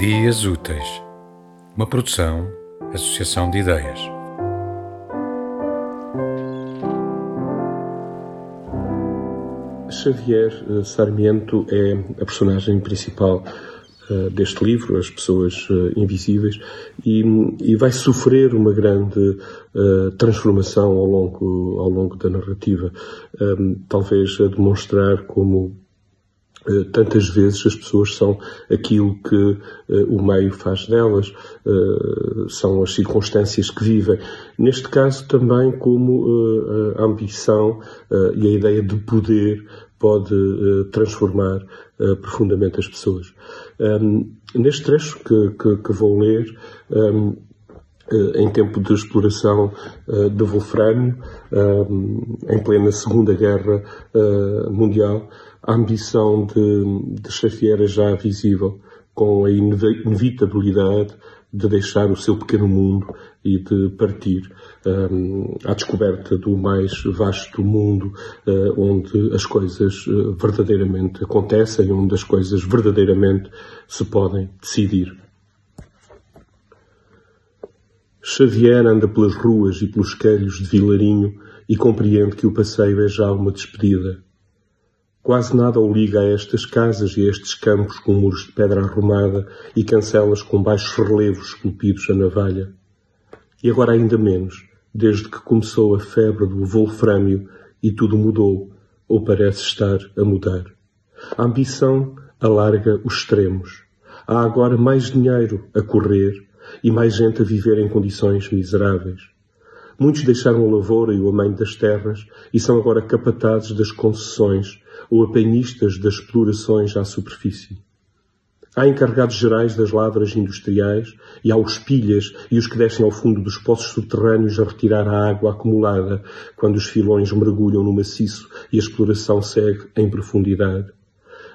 Dias Úteis, uma produção, associação de ideias. Xavier eh, Sarmiento é a personagem principal uh, deste livro, As Pessoas uh, Invisíveis, e, e, vai sofrer uma grande uh, transformação ao longo, ao longo da narrativa. Um, talvez a demonstrar como eh, tantas vezes as pessoas são aquilo que uh, o meio faz delas, uh, são as circunstâncias que vivem. Neste caso também como uh, a ambição e a ideia de poder pode transformar profundamente as pessoas. Um, neste trecho que, que, que vou ler, um, em tempo de exploração de wolframio, em plena Segunda Guerra Mundial, a ambição de, de Xavier é já visível, com a inevitabilidade de deixar o seu pequeno mundo e de partir um, à descoberta do mais vasto mundo uh, onde as coisas uh, verdadeiramente acontecem, onde as coisas verdadeiramente se podem decidir. Xavier anda pelas ruas e pelos calhos de Vilarinho e compreende que o passeio é já uma despedida. Quase nada o liga a estas casas e a estes campos com muros de pedra arrumada e cancelas com baixos relevos esculpidos a navalha. E agora ainda menos, desde que começou a febre do wolframio e tudo mudou, ou parece estar a mudar. A ambição alarga os extremos. Há agora mais dinheiro a correr e mais gente a viver em condições miseráveis. Muitos deixaram a lavoura e o amanho das terras e são agora capatazes das concessões ou apanhistas das explorações à superfície. Há encarregados gerais das lavras industriais e há os pilhas e os que descem ao fundo dos poços subterrâneos a retirar a água acumulada quando os filões mergulham no maciço e a exploração segue em profundidade.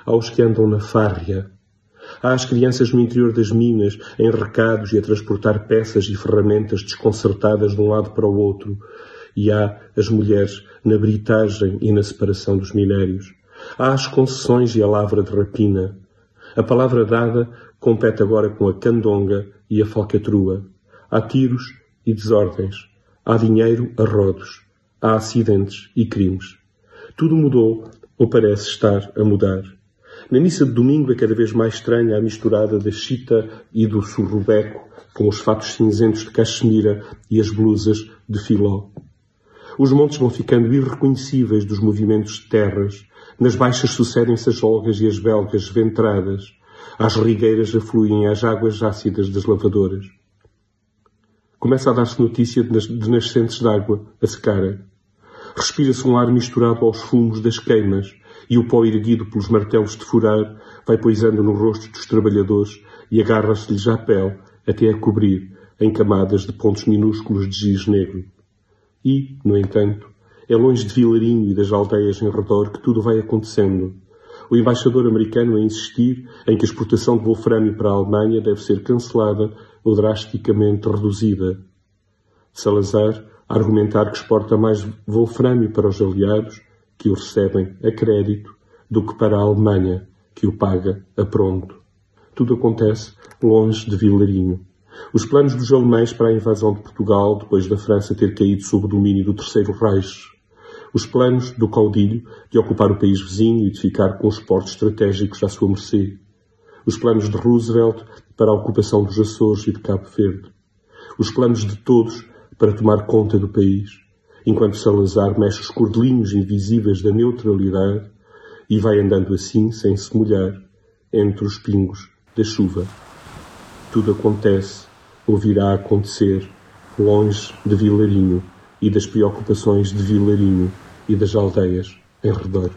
Há os que andam na fárria. As crianças no interior das minas, em recados e a transportar peças e ferramentas desconcertadas de um lado para o outro. E há as mulheres na britagem e na separação dos minérios. Há as concessões e a lavra de rapina. A palavra dada compete agora com a candonga e a falcatrua. Há tiros e desordens. Há dinheiro a rodos. Há acidentes e crimes. Tudo mudou, ou parece estar a mudar. Na missa de domingo é cada vez mais estranha a misturada da chita e do surrubeco com os fatos cinzentos de cachemira e as blusas de filó. Os montes vão ficando irreconhecíveis dos movimentos de terras. Nas baixas sucedem-se as olgas e as belgas ventradas. As rigueiras afluem às águas ácidas das lavadoras. Começa a dar-se notícia de, nas, de nascentes d'água a secarem. Respira-se um ar misturado aos fumos das queimas e o pó erguido pelos martelos de furar vai poisando no rosto dos trabalhadores e agarra-se-lhes à pele até a cobrir em camadas de pontos minúsculos de giz negro. E, no entanto, é longe de Vilarinho e das aldeias em redor que tudo vai acontecendo. O embaixador americano a insistir em que a exportação de wolframio para a Alemanha deve ser cancelada ou drasticamente reduzida. Salazar argumentar que exporta mais wolframio para os aliados, que o recebem a crédito, do que para a Alemanha, que o paga a pronto. Tudo acontece longe de Vilarinho. Os planos dos alemães para a invasão de Portugal, depois da França ter caído sob o domínio do Terceiro Reich. Os planos do caudilho de ocupar o país vizinho e de ficar com os portos estratégicos à sua mercê. Os planos de Roosevelt para a ocupação dos Açores e de Cabo Verde. Os planos de todos para tomar conta do país, enquanto Salazar mexe os cordelinhos invisíveis da neutralidade e vai andando assim, sem se molhar, entre os pingos da chuva. Tudo acontece ou virá a acontecer longe de Vilarinho e das preocupações de Vilarinho e das aldeias em redor.